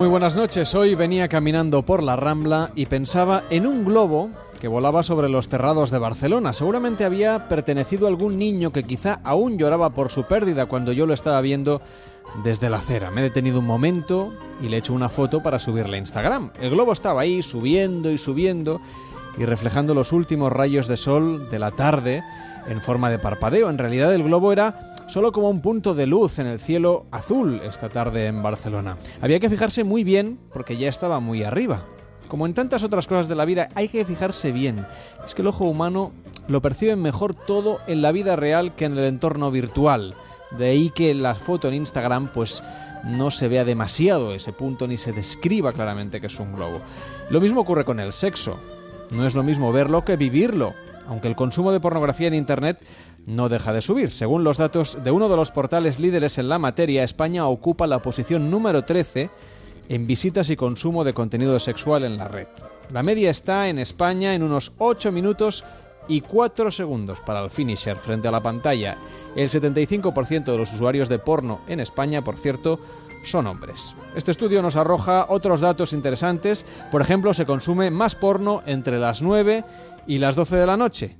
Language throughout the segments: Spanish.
Muy buenas noches. Hoy venía caminando por la Rambla y pensaba en un globo que volaba sobre los terrados de Barcelona. Seguramente había pertenecido a algún niño que quizá aún lloraba por su pérdida cuando yo lo estaba viendo desde la acera. Me he detenido un momento y le he hecho una foto para subirla a Instagram. El globo estaba ahí subiendo y subiendo y reflejando los últimos rayos de sol de la tarde en forma de parpadeo. En realidad el globo era solo como un punto de luz en el cielo azul esta tarde en Barcelona. Había que fijarse muy bien porque ya estaba muy arriba. Como en tantas otras cosas de la vida, hay que fijarse bien. Es que el ojo humano lo percibe mejor todo en la vida real que en el entorno virtual. De ahí que la foto en Instagram pues no se vea demasiado ese punto ni se describa claramente que es un globo. Lo mismo ocurre con el sexo. No es lo mismo verlo que vivirlo, aunque el consumo de pornografía en Internet no deja de subir. Según los datos de uno de los portales líderes en la materia, España ocupa la posición número 13 en visitas y consumo de contenido sexual en la red. La media está en España en unos 8 minutos y 4 segundos para el finisher frente a la pantalla. El 75% de los usuarios de porno en España, por cierto, son hombres. Este estudio nos arroja otros datos interesantes. Por ejemplo, se consume más porno entre las 9 y las 12 de la noche,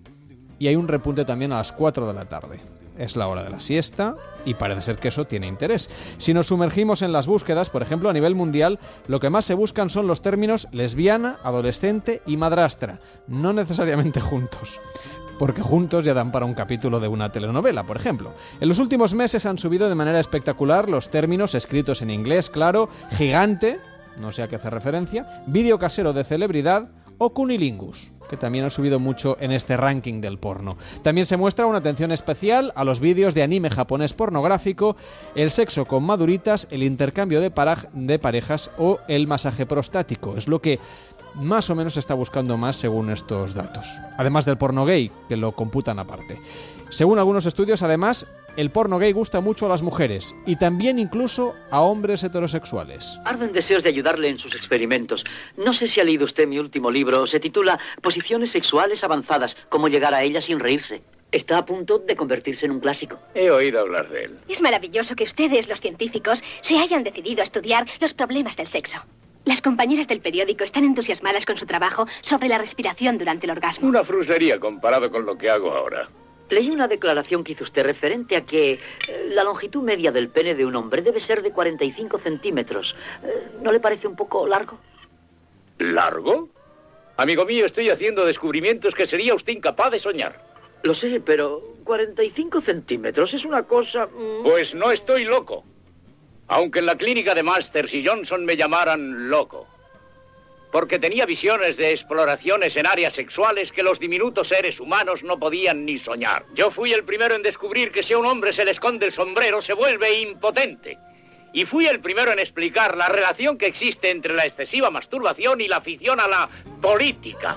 y hay un repunte también a las 4 de la tarde. Es la hora de la siesta y parece ser que eso tiene interés. Si nos sumergimos en las búsquedas, por ejemplo, a nivel mundial, lo que más se buscan son los términos lesbiana, adolescente y madrastra, no necesariamente juntos porque juntos ya dan para un capítulo de una telenovela, por ejemplo. En los últimos meses han subido de manera espectacular los términos escritos en inglés, claro, gigante, no sé a qué hace referencia, vídeo casero de celebridad o cunilingus que también ha subido mucho en este ranking del porno. También se muestra una atención especial a los vídeos de anime japonés pornográfico, el sexo con maduritas, el intercambio de, de parejas o el masaje prostático. Es lo que más o menos se está buscando más según estos datos. Además del porno gay, que lo computan aparte. Según algunos estudios, además, el porno gay gusta mucho a las mujeres y también incluso a hombres heterosexuales. Arden deseos de ayudarle en sus experimentos. No sé si ha leído usted mi último libro. Se titula Posiciones sexuales avanzadas, cómo llegar a ellas sin reírse. Está a punto de convertirse en un clásico. He oído hablar de él. Es maravilloso que ustedes, los científicos, se hayan decidido a estudiar los problemas del sexo. Las compañeras del periódico están entusiasmadas con su trabajo sobre la respiración durante el orgasmo. Una fruslería comparado con lo que hago ahora. Leí una declaración que hizo usted referente a que eh, la longitud media del pene de un hombre debe ser de 45 centímetros. Eh, ¿No le parece un poco largo? ¿Largo? Amigo mío, estoy haciendo descubrimientos que sería usted incapaz de soñar. Lo sé, pero 45 centímetros es una cosa... mm, Pues no estoy loco. Aunque en la clínica de Masters y Johnson me llamaran loco. Porque tenía visiones de exploraciones en áreas sexuales que los diminutos seres humanos no podían ni soñar. Yo fui el primero en descubrir que si a un hombre se le esconde el sombrero se vuelve impotente. Y fui el primero en explicar la relación que existe entre la excesiva masturbación y la afición a la política.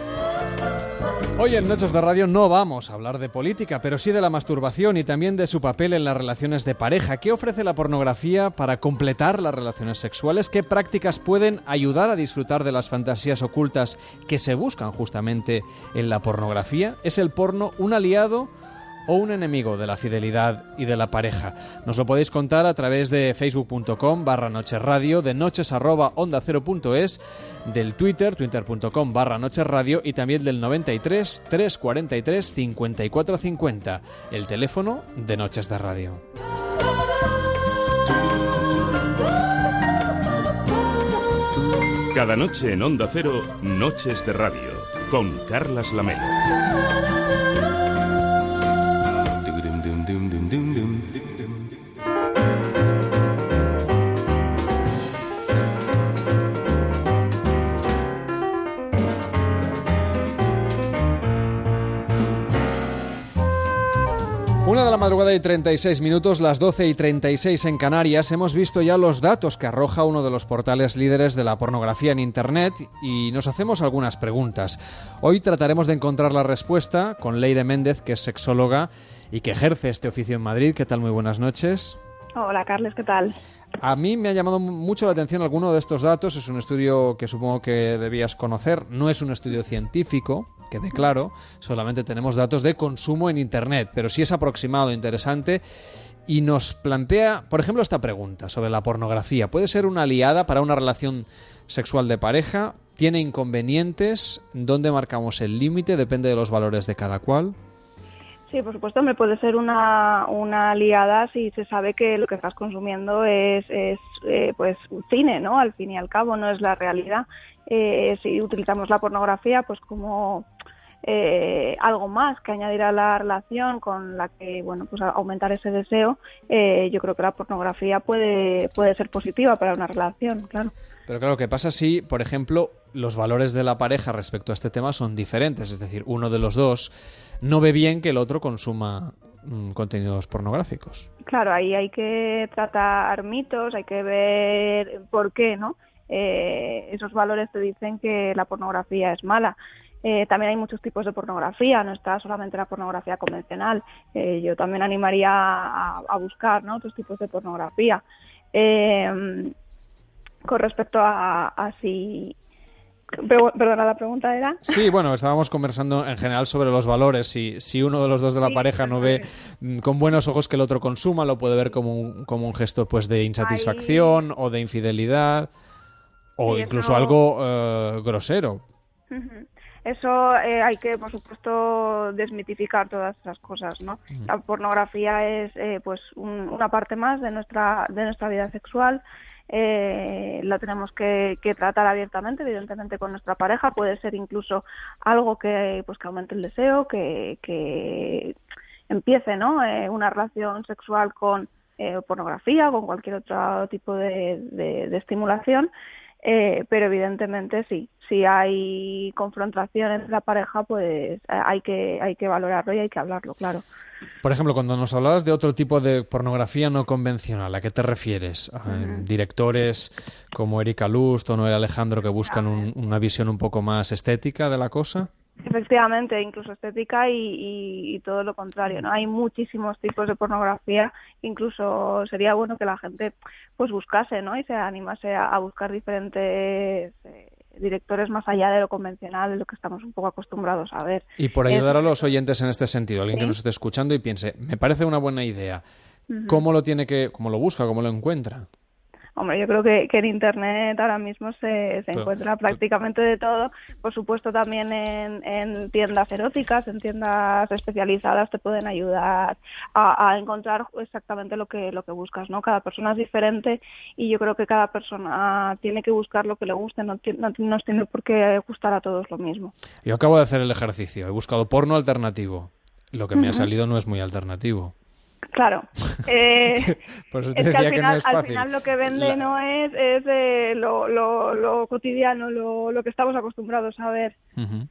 Hoy en Noches de Radio no vamos a hablar de política, pero sí de la masturbación y también de su papel en las relaciones de pareja. ¿Qué ofrece la pornografía para completar las relaciones sexuales? ¿Qué prácticas pueden ayudar a disfrutar de las fantasías ocultas que se buscan justamente en la pornografía? ¿Es el porno un aliado? O un enemigo de la fidelidad y de la pareja. Nos lo podéis contar a través de facebook.com barra nochesradio, de noches arroba onda cero es, del twitter, twitter.com barra nochesradio y también del 93 343 5450, el teléfono de Noches de Radio. Cada noche en Onda Cero, Noches de Radio, con Carlas Lamelo. Madrugada y 36 minutos, las 12 y 36 en Canarias, hemos visto ya los datos que arroja uno de los portales líderes de la pornografía en Internet y nos hacemos algunas preguntas. Hoy trataremos de encontrar la respuesta con Leire Méndez, que es sexóloga y que ejerce este oficio en Madrid. ¿Qué tal? Muy buenas noches. Hola, Carles, ¿qué tal? A mí me ha llamado mucho la atención alguno de estos datos. Es un estudio que supongo que debías conocer. No es un estudio científico, quede claro, solamente tenemos datos de consumo en Internet, pero sí es aproximado, interesante y nos plantea, por ejemplo, esta pregunta sobre la pornografía. ¿Puede ser una aliada para una relación sexual de pareja? ¿Tiene inconvenientes? ¿Dónde marcamos el límite? Depende de los valores de cada cual. Sí, por supuesto, me puede ser una, una aliada si se sabe que lo que estás consumiendo es, es eh, pues cine, ¿no? Al fin y al cabo, no es la realidad. Eh, si utilizamos la pornografía, pues como eh, algo más que añadir a la relación con la que bueno pues aumentar ese deseo eh, yo creo que la pornografía puede puede ser positiva para una relación claro. Pero claro qué pasa si por ejemplo los valores de la pareja respecto a este tema son diferentes. Es decir uno de los dos no ve bien que el otro consuma mm, contenidos pornográficos. Claro ahí hay que tratar mitos hay que ver por qué no eh, esos valores te dicen que la pornografía es mala eh, también hay muchos tipos de pornografía, no está solamente la pornografía convencional. Eh, yo también animaría a, buscar ¿no? otros tipos de pornografía. Eh, con respecto a, si Perdona, la pregunta era. Sí, bueno, estábamos conversando en general sobre los valores. Si, si uno de los dos de la pareja no ve mm, con buenos ojos que el otro consuma, lo puede ver como un, como un gesto pues de insatisfacción o de infidelidad o incluso algo grosero eso eh, hay que, por supuesto, desmitificar todas esas cosas, ¿no? La pornografía es, eh, pues, una parte más de nuestra de nuestra vida sexual. Eh, la tenemos que, tratar abiertamente, evidentemente, con nuestra pareja. Puede ser incluso algo que, pues, que aumente el deseo, que, que empiece, ¿no? una relación sexual con pornografía, con cualquier otro tipo de, de estimulación. Eh, pero evidentemente sí, si hay confrontación entre la pareja, pues eh, hay que, hay que valorarlo y hay que hablarlo, claro. Por ejemplo, cuando nos hablabas de otro tipo de pornografía no convencional, ¿a qué te refieres? ¿Directores como Erika Lust o Noel Alejandro que buscan una visión un poco más estética de la cosa? Efectivamente, incluso estética y, todo lo contrario, ¿no? Hay muchísimos tipos de pornografía, incluso sería bueno que la gente pues buscase, ¿no? Y se animase a, buscar diferentes eh, directores más allá de lo convencional, de lo que estamos un poco acostumbrados a ver. Y por ayudar a los oyentes en este sentido, alguien que nos esté escuchando y piense, me parece una buena idea, ¿cómo lo tiene que, cómo lo busca, cómo lo encuentra? Hombre, yo creo que, que en Internet ahora mismo se, se encuentra prácticamente de todo. Por supuesto, también en, en, tiendas eróticas, en tiendas especializadas, te pueden ayudar a, a, encontrar exactamente lo que, lo que buscas. ¿no? Cada persona es diferente y yo creo que cada persona tiene que buscar lo que le guste, no, no nos tiene por qué gustar a todos lo mismo. Yo acabo de hacer el ejercicio, he buscado porno alternativo. Lo que me ha salido no es muy alternativo. Claro. Eh, es que al final, al final lo que vende no es, es eh, lo, lo, lo, cotidiano, lo, lo, que estamos acostumbrados a ver. Mm,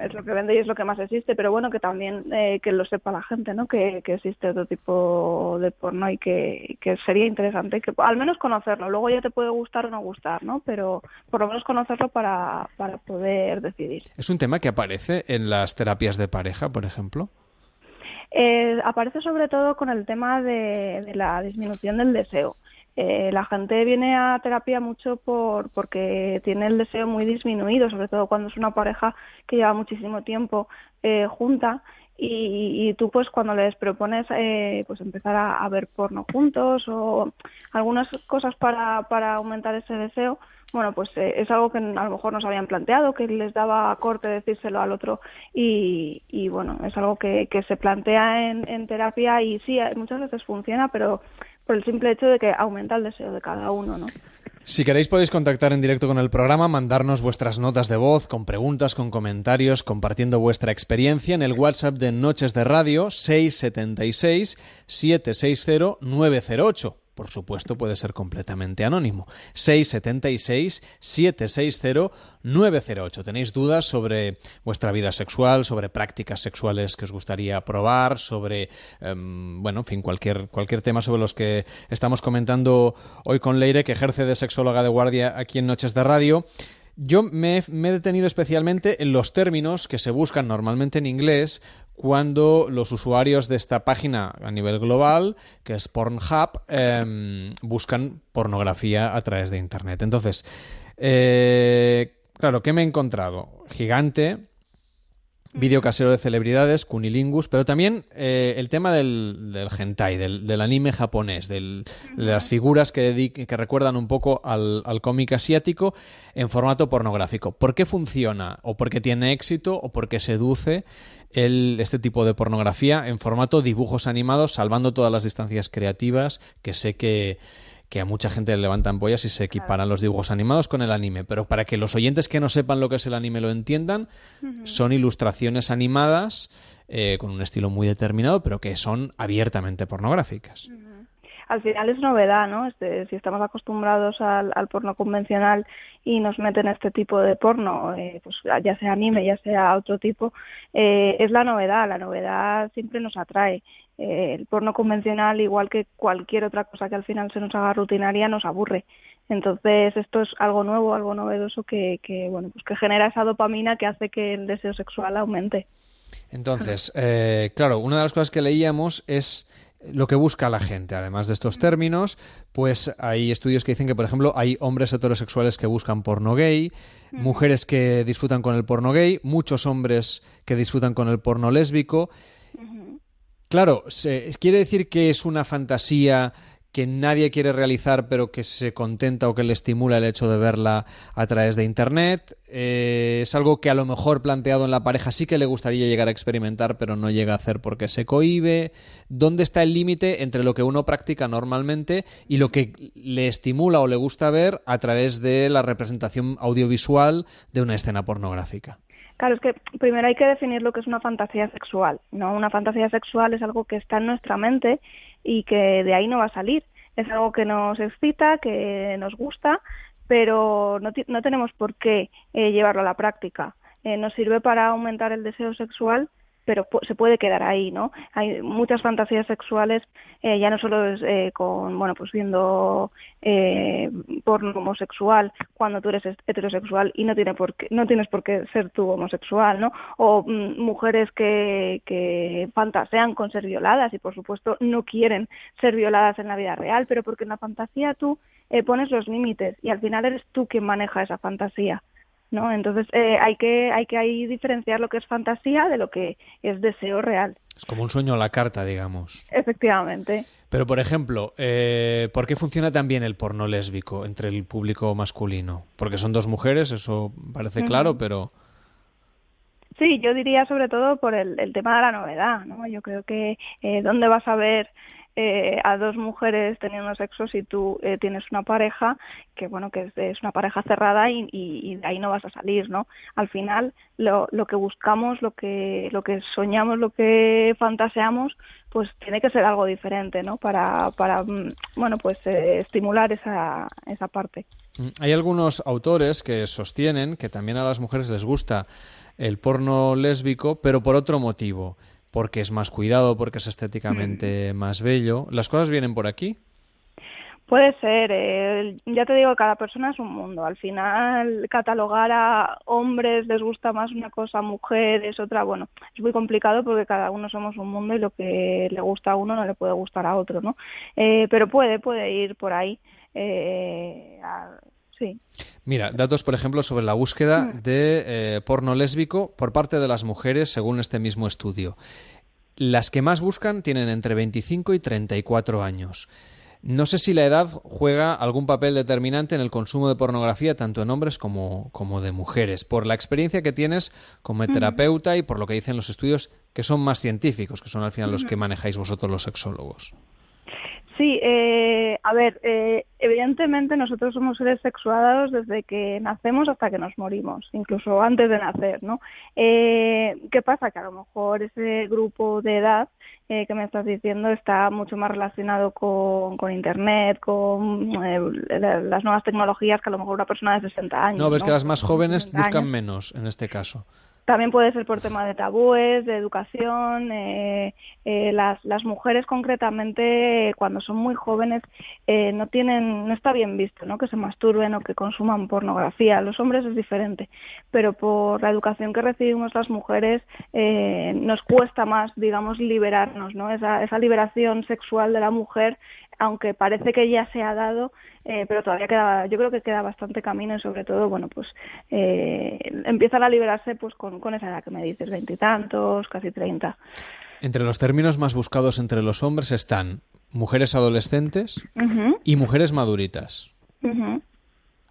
es lo que vende y es lo que más existe, pero bueno, que también eh, que lo sepa la gente, ¿no? Que, que existe otro tipo de porno y que, que sería interesante que al menos conocerlo. Luego ya te puede gustar o no gustar, ¿no? Pero por lo menos conocerlo para, para poder decidir. ¿Es un tema que aparece en las terapias de pareja, por ejemplo? Eh, aparece sobre todo con el tema de, la disminución del deseo. Eh, la gente viene a terapia mucho por, porque tiene el deseo muy disminuido, sobre todo cuando es una pareja que lleva muchísimo tiempo eh, junta y, tú pues cuando les propones eh, pues empezar a, a, ver porno juntos o algunas cosas para, para aumentar ese deseo bueno, pues eh, es algo que a lo mejor nos habían planteado, que les daba corte decírselo al otro y, bueno, es algo que, se plantea en, en, terapia y sí, muchas veces funciona, pero por el simple hecho de que aumenta el deseo de cada uno, ¿no? Si queréis podéis contactar en directo con el programa, mandarnos vuestras notas de voz, con preguntas, con comentarios, compartiendo vuestra experiencia en el WhatsApp de Noches de Radio 676 760 908 por supuesto, puede ser completamente anónimo. 676-760-908. ¿Tenéis dudas sobre vuestra vida sexual, sobre prácticas sexuales que os gustaría probar, sobre, em, bueno, en fin, cualquier, cualquier tema sobre los que estamos comentando hoy con Leire, que ejerce de sexóloga de guardia aquí en Noches de Radio? Yo me, he detenido especialmente en los términos que se buscan normalmente en inglés cuando los usuarios de esta página a nivel global, que es Pornhub, em, buscan pornografía a través de Internet. Entonces, eh, claro, ¿qué me he encontrado? Gigante, vídeo casero de celebridades, Cunilingus, pero también eh, el tema del, del hentai, del, anime japonés, de las figuras que, que recuerdan un poco al, cómic asiático en formato pornográfico. ¿Por qué funciona? ¿O por qué tiene éxito? ¿O por qué seduce el, este tipo de pornografía en formato dibujos animados, salvando todas las distancias creativas que sé que que a mucha gente le levantan pollas y se equiparan los dibujos animados con el anime, pero para que los oyentes que no sepan lo que es el anime lo entiendan, son ilustraciones animadas eh, con un estilo muy determinado, pero que son abiertamente pornográficas. Al final es novedad, ¿no? Este, si estamos acostumbrados al, porno convencional y nos meten este tipo de porno, eh, pues ya sea anime, ya sea otro tipo, eh, es la novedad. La novedad siempre nos atrae. Eh, el porno convencional, igual que cualquier otra cosa que al final se nos haga rutinaria, nos aburre. Entonces, esto es algo nuevo, algo novedoso que, que bueno, pues que genera esa dopamina que hace que el deseo sexual aumente. Entonces, eh, claro, una de las cosas que leíamos es lo que busca la gente. Además de estos términos, pues hay estudios que dicen que, por ejemplo, hay hombres heterosexuales que buscan porno gay, mujeres que disfrutan con el porno gay, muchos hombres que disfrutan con el porno lésbico. Claro, se, quiere decir que es una fantasía que nadie quiere realizar pero que se contenta o que le estimula el hecho de verla a través de Internet. Eh, es algo que a lo mejor planteado en la pareja sí que le gustaría llegar a experimentar pero no llega a hacer porque se cohibe. ¿Dónde está el límite entre lo que uno practica normalmente y lo que le estimula o le gusta ver a través de la representación audiovisual de una escena pornográfica? Claro, es que primero hay que definir lo que es una fantasía sexual, ¿no? Una fantasía sexual es algo que está en nuestra mente y que de ahí no va a salir. Es algo que nos excita, que nos gusta, pero no, no tenemos por qué eh, llevarlo a la práctica. Eh, nos sirve para aumentar el deseo sexual, pero se puede quedar ahí, ¿no? Hay muchas fantasías sexuales, eh, ya no solo es eh, con, bueno, pues viendo eh, porno homosexual cuando tú eres heterosexual y no tiene por no tienes por qué ser tú homosexual, ¿no? O mm, mujeres que, que fantasean con ser violadas y por supuesto no quieren ser violadas en la vida real, pero porque en la fantasía tú eh, pones los límites y al final eres tú quien maneja esa fantasía. ¿No? Entonces eh, hay que hay que ahí diferenciar lo que es fantasía de lo que es deseo real. Es como un sueño a la carta, digamos. Efectivamente. Pero, por ejemplo, eh, ¿por qué funciona tan bien el porno lésbico entre el público masculino? Porque son dos mujeres, eso parece claro, pero... Sí, yo diría sobre todo por el, el, tema de la novedad, ¿no? Yo creo que eh, dónde vas a ver eh, a dos mujeres teniendo sexo si tú eh, tienes una pareja que bueno que es, una pareja cerrada y, de ahí no vas a salir no al final lo, lo que buscamos lo que lo que soñamos lo que fantaseamos pues tiene que ser algo diferente no para para mm, bueno pues eh, estimular esa esa parte. Mm, hay algunos autores que sostienen que también a las mujeres les gusta el porno lésbico pero por otro motivo porque es más cuidado, porque es estéticamente mm. más bello. ¿Las cosas vienen por aquí? Puede ser, eh, ya te digo, cada persona es un mundo. Al final, catalogar a hombres les gusta más una cosa, mujeres otra, bueno, es muy complicado porque cada uno somos un mundo y lo que le gusta a uno no le puede gustar a otro, ¿no? Eh, pero puede, puede ir por ahí. Eh, sí. Mira, datos, por ejemplo, sobre la búsqueda mm. de eh, porno lésbico por parte de las mujeres según este mismo estudio. Las que más buscan tienen entre 25 y 34 años. No sé si la edad juega algún papel determinante en el consumo de pornografía tanto en hombres como, como de mujeres, por la experiencia que tienes como terapeuta y por lo que dicen los estudios que son más científicos, que son al final los que manejáis vosotros los sexólogos. Sí, eh, a ver, eh, evidentemente nosotros somos seres sexuados desde que nacemos hasta que nos morimos, incluso antes de nacer, ¿no? Eh, ¿Qué pasa? Que a lo mejor ese grupo de edad eh, que me estás diciendo está mucho más relacionado con, con Internet, con eh, las nuevas tecnologías que a lo mejor una persona de 60 años. No, ves que las más jóvenes buscan menos en este caso. También puede ser por tema de tabúes, de educación. Eh, eh, las, mujeres concretamente, cuando son muy jóvenes, eh, no tienen, no está bien visto, ¿no? Que se masturben o que consuman pornografía. Los hombres es diferente, pero por la educación que recibimos las mujeres nos cuesta más, digamos, liberarnos, ¿no? Esa, esa liberación sexual de la mujer, aunque parece que ya se ha dado, eh, pero todavía queda, yo creo que queda bastante camino y sobre todo, bueno, pues eh, empiezan a liberarse pues con, con esa edad que me dices, veintitantos, casi treinta. Entre los términos más buscados entre los hombres están mujeres adolescentes y mujeres maduritas.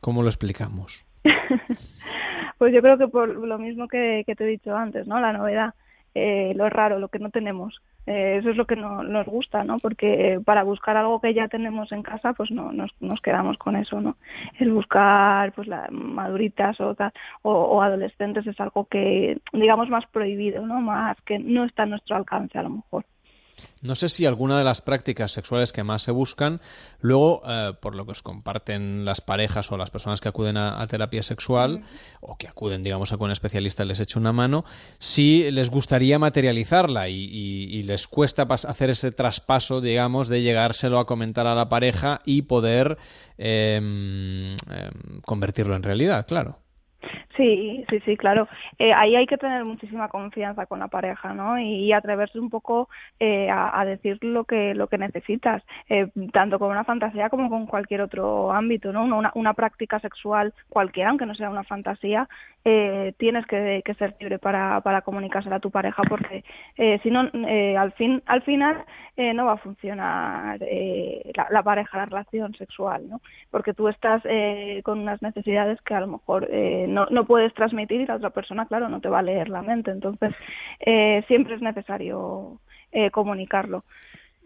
¿Cómo lo explicamos? pues yo creo que por lo mismo que, te he dicho antes, ¿no? La novedad, eh, lo raro, lo que no tenemos. Eh, eso es lo que no, nos gusta, ¿no? Porque para buscar algo que ya tenemos en casa, pues no nos, nos quedamos con eso, ¿no? El buscar, pues, la, maduritas o, o, adolescentes es algo que, digamos, más prohibido, ¿no? Más que no está a nuestro alcance, a lo mejor. No sé si alguna de las prácticas sexuales que más se buscan, luego, eh, por lo que os comparten las parejas o las personas que acuden a, terapia sexual o que acuden, digamos, a un especialista les eche una mano, si les gustaría materializarla y, les cuesta hacer ese traspaso, digamos, de llegárselo a comentar a la pareja y poder em, convertirlo en realidad, claro. Sí, sí, sí, claro. Eh, ahí hay que tener muchísima confianza con la pareja, ¿no? Y, atreverse un poco eh, a, decir lo que lo que necesitas, eh, tanto con una fantasía como con cualquier otro ámbito, ¿no? Una, una práctica sexual cualquiera, aunque no sea una fantasía, eh, tienes que, ser libre para, para comunicársela a tu pareja, porque eh, si no, eh, al fin al final no va a funcionar la, la, pareja, la relación sexual, ¿no? Porque tú estás con unas necesidades que a lo mejor no, no puedes transmitir y la otra persona, claro, no te va a leer la mente. Entonces, siempre es necesario comunicarlo.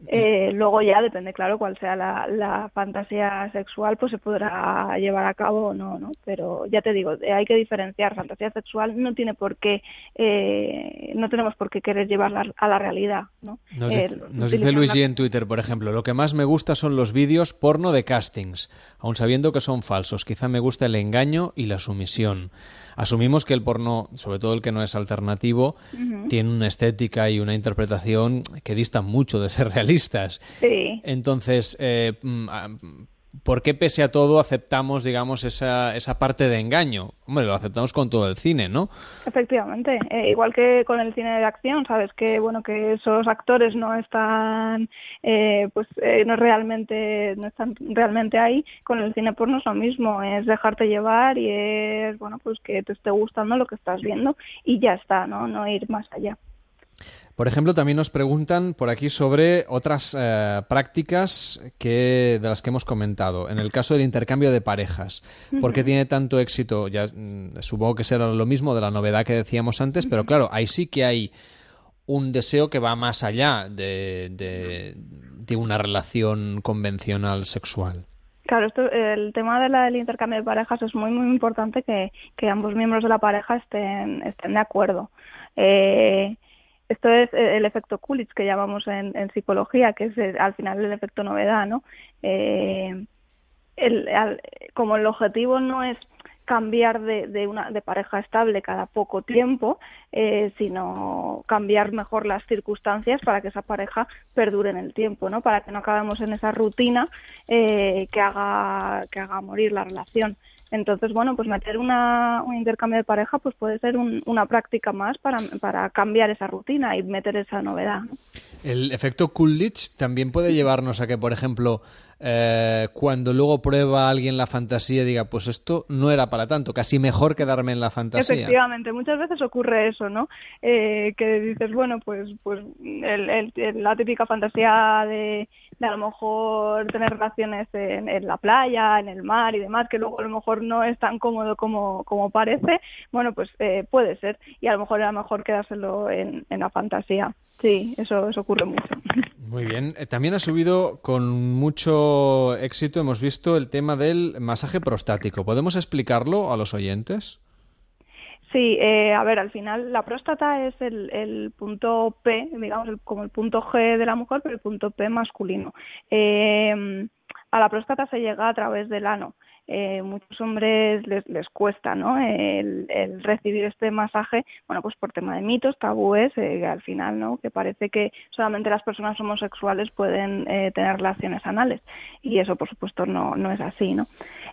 Eh, luego ya depende, claro, cuál sea la, fantasía sexual, pues se podrá llevar a cabo o no, ¿no? Pero ya te digo, hay que diferenciar. Fantasía sexual no tiene por qué, eh, no tenemos por qué querer llevarla a la realidad, ¿no? Nos, eh, dice, Luigi en Twitter, por ejemplo, lo que más me gusta son los vídeos porno de castings, aun sabiendo que son falsos. Quizá me gusta el engaño y la sumisión asumimos que el porno, sobre todo el que no es alternativo, tiene una estética y una interpretación que distan mucho de ser Sí. Entonces, eh, mm, ¿por qué pese a todo aceptamos, digamos, esa, esa parte de engaño? Hombre, lo aceptamos con todo el cine, ¿no? Efectivamente, eh, igual que con el cine de acción, sabes que bueno que esos actores no están, eh, pues eh, no realmente no están realmente ahí. Con el cine porno es lo mismo, es dejarte llevar y es bueno pues que te esté gustando lo que estás viendo y ya está, no, no ir más allá. Por ejemplo, también nos preguntan por aquí sobre otras eh, prácticas que, de las que hemos comentado. En el caso del intercambio de parejas, ¿por qué tiene tanto éxito? Ya mm, supongo que será lo mismo de la novedad que decíamos antes, pero claro, ahí sí que hay un deseo que va más allá de, de, una relación convencional sexual. Claro, esto, el tema del intercambio de parejas es muy, muy importante que, que ambos miembros de la pareja estén, estén de acuerdo. Eh, esto es eh, el efecto Coolidge que llamamos en, psicología, que es eh, al final el efecto novedad, ¿no? Eh, como el objetivo no es cambiar de, una de pareja estable cada poco tiempo, sino cambiar mejor las circunstancias para que esa pareja perdure en el tiempo, ¿no? Para que no acabemos en esa rutina que haga que haga morir la relación. Entonces, bueno, pues meter una, un intercambio de pareja pues puede ser una práctica más para, para, cambiar esa rutina y meter esa novedad. El efecto Coolidge también puede llevarnos a que, por ejemplo, eh, cuando luego prueba alguien la fantasía diga, pues esto no era para tanto, casi mejor quedarme en la fantasía. Efectivamente, muchas veces ocurre eso, ¿no? Eh, que dices, bueno, pues, pues la típica fantasía de, a lo mejor tener relaciones en, la playa, en el mar y demás, que luego a lo mejor no es tan cómodo como, como parece, bueno, pues eh, puede ser. Y a lo mejor era mejor quedárselo en, en la fantasía. Sí, eso, eso ocurre mucho. Muy bien. Eh, también ha subido con mucho éxito, hemos visto el tema del masaje prostático. ¿Podemos explicarlo a los oyentes? Sí, eh, a ver, al final la próstata es el, el punto P, digamos, como el punto G de la mujer, pero el punto P masculino. Eh, a la próstata se llega a través del ano eh, muchos hombres les, les cuesta ¿no? el, recibir este masaje, bueno, pues por tema de mitos, tabúes, eh, al final, ¿no? que parece que solamente las personas homosexuales pueden eh, tener relaciones anales y eso, por supuesto, no, no es así. ¿no?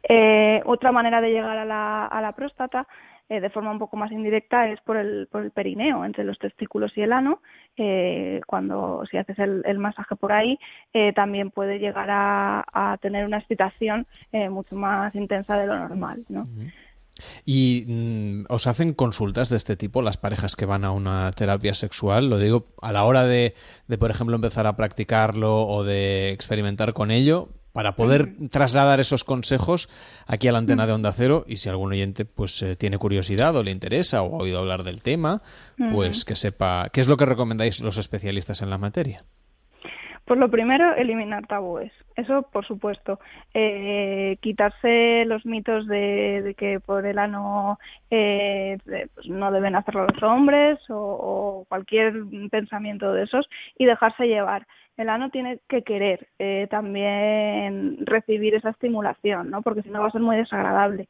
Eh, otra manera de llegar a la, a la próstata de forma un poco más indirecta es por el, por el perineo, entre los testículos y el ano, eh, cuando si haces el, masaje por ahí, eh, también puede llegar a, tener una excitación eh, mucho más intensa de lo normal, ¿no? ¿Y mm, os hacen consultas de este tipo las parejas que van a una terapia sexual? Lo digo a la hora de, de, por ejemplo, empezar a practicarlo o de experimentar con ello, para poder trasladar esos consejos aquí a la antena de Onda Cero y si algún oyente pues eh, tiene curiosidad o le interesa o ha oído hablar del tema, pues que sepa qué es lo que recomendáis los especialistas en la materia. Pues lo primero, eliminar tabúes. Eso, por supuesto. Eh, quitarse los mitos de, que por el ano eh, pues no deben hacerlo los hombres o, cualquier pensamiento de esos y dejarse llevar. El ano tiene que querer eh, también recibir esa estimulación, ¿no? Porque si no va a ser muy desagradable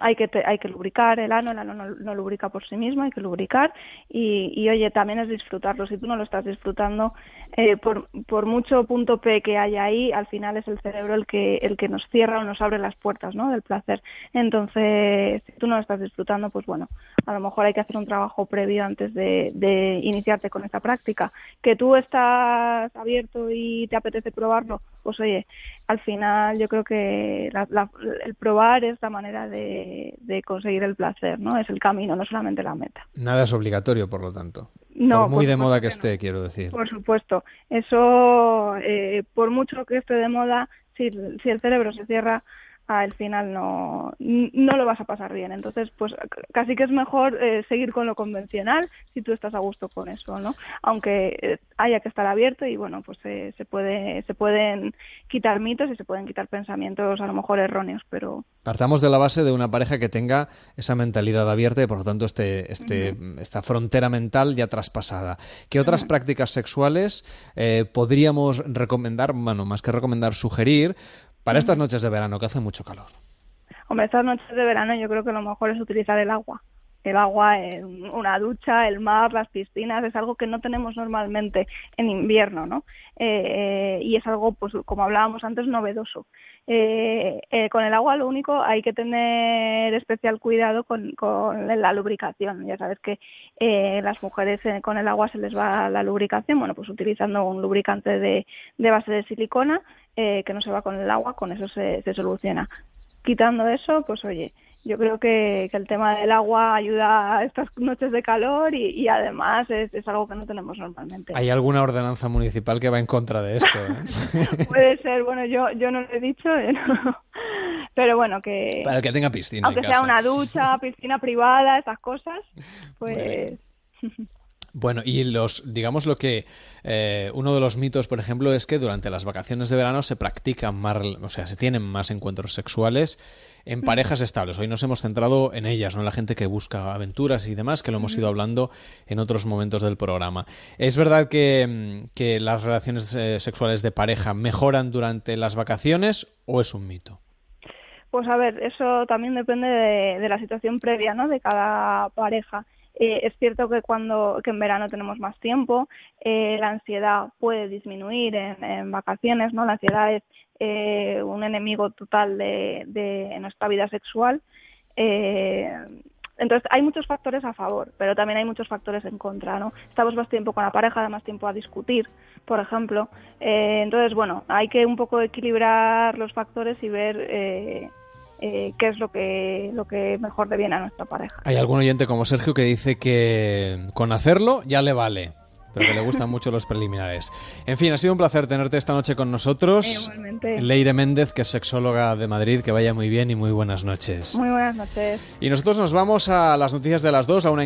hay que, hay que lubricar el ano, el ano no, lubrica por sí mismo, hay que lubricar y, y, oye, también es disfrutarlo. Si tú no lo estás disfrutando, eh, por, por mucho punto P que haya ahí, al final es el cerebro el que, el que nos cierra o nos abre las puertas ¿no? del placer. Entonces, si tú no lo estás disfrutando, pues bueno, a lo mejor hay que hacer un trabajo previo antes de, de iniciarte con esta práctica. Que tú estás abierto y te apetece probarlo, pues oye, al final yo creo que el probar es la manera de, conseguir el placer, ¿no? Es el camino, no solamente la meta. Nada es obligatorio, por lo tanto. No, muy de moda que esté, quiero decir. Por supuesto. Eso, eh, por mucho que esté de moda, si, si el cerebro se cierra, al final no, no lo vas a pasar bien. Entonces, pues casi que es mejor eh, seguir con lo convencional si tú estás a gusto con eso, ¿no? Aunque eh, haya que estar abierto y bueno, pues se puede se pueden quitar mitos y se pueden quitar pensamientos a lo mejor erróneos, pero partamos de la base de una pareja que tenga esa mentalidad abierta y por lo tanto este, este esta frontera mental ya traspasada. ¿Qué otras prácticas sexuales eh, podríamos recomendar, bueno, más que recomendar, sugerir para estas noches de verano, que hace mucho calor. Hombre, estas noches de verano yo creo que lo mejor es utilizar el agua. El agua, una ducha, el mar, las piscinas, es algo que no tenemos normalmente en invierno, ¿no? Eh, y es algo, pues como hablábamos antes, novedoso. Eh, eh, con el agua lo único hay que tener especial cuidado con, la lubricación. Ya sabes que las mujeres con el agua se les va la lubricación, bueno, pues utilizando un lubricante de base de silicona eh, que no se va con el agua, con eso se, soluciona. Quitando eso, pues oye, yo creo que, el tema del agua ayuda a estas noches de calor y, además es, algo que no tenemos normalmente. ¿Hay alguna ordenanza municipal que va en contra de esto? Eh? Puede ser, bueno, yo, yo no lo he dicho, eh, pero bueno, que... Para el que tenga piscina. Aunque sea una ducha, piscina privada, esas cosas, pues... Bueno, y los, digamos lo que eh, uno de los mitos, por ejemplo, es que durante las vacaciones de verano se practican más, o sea, se tienen más encuentros sexuales en parejas estables. Hoy nos hemos centrado en ellas, no en la gente que busca aventuras y demás, que lo hemos ido hablando en otros momentos del programa. ¿Es verdad que, mm, las relaciones eh, sexuales de pareja mejoran durante las vacaciones o es un mito? Pues a ver, eso también depende de, de la situación previa, ¿no? De cada pareja. Eh, es cierto que cuando que en verano tenemos más tiempo, eh, la ansiedad puede disminuir en, vacaciones, ¿no? La ansiedad es eh, un enemigo total de, nuestra vida sexual. entonces hay muchos factores a favor, pero también hay muchos factores en contra, ¿no? Estamos más tiempo con la pareja, da más tiempo a discutir, por ejemplo. entonces, bueno, hay que un poco equilibrar los factores y ver eh, qué es lo que, lo que mejor le viene a nuestra pareja. Hay algún oyente como Sergio que dice que con hacerlo ya le vale pero que le gustan mucho los preliminares. En fin, ha sido un placer tenerte esta noche con nosotros. Igualmente. Leire Méndez, que es sexóloga de Madrid, que vaya muy bien y muy buenas noches. Muy buenas noches. Y nosotros nos vamos a las noticias de las dos, a una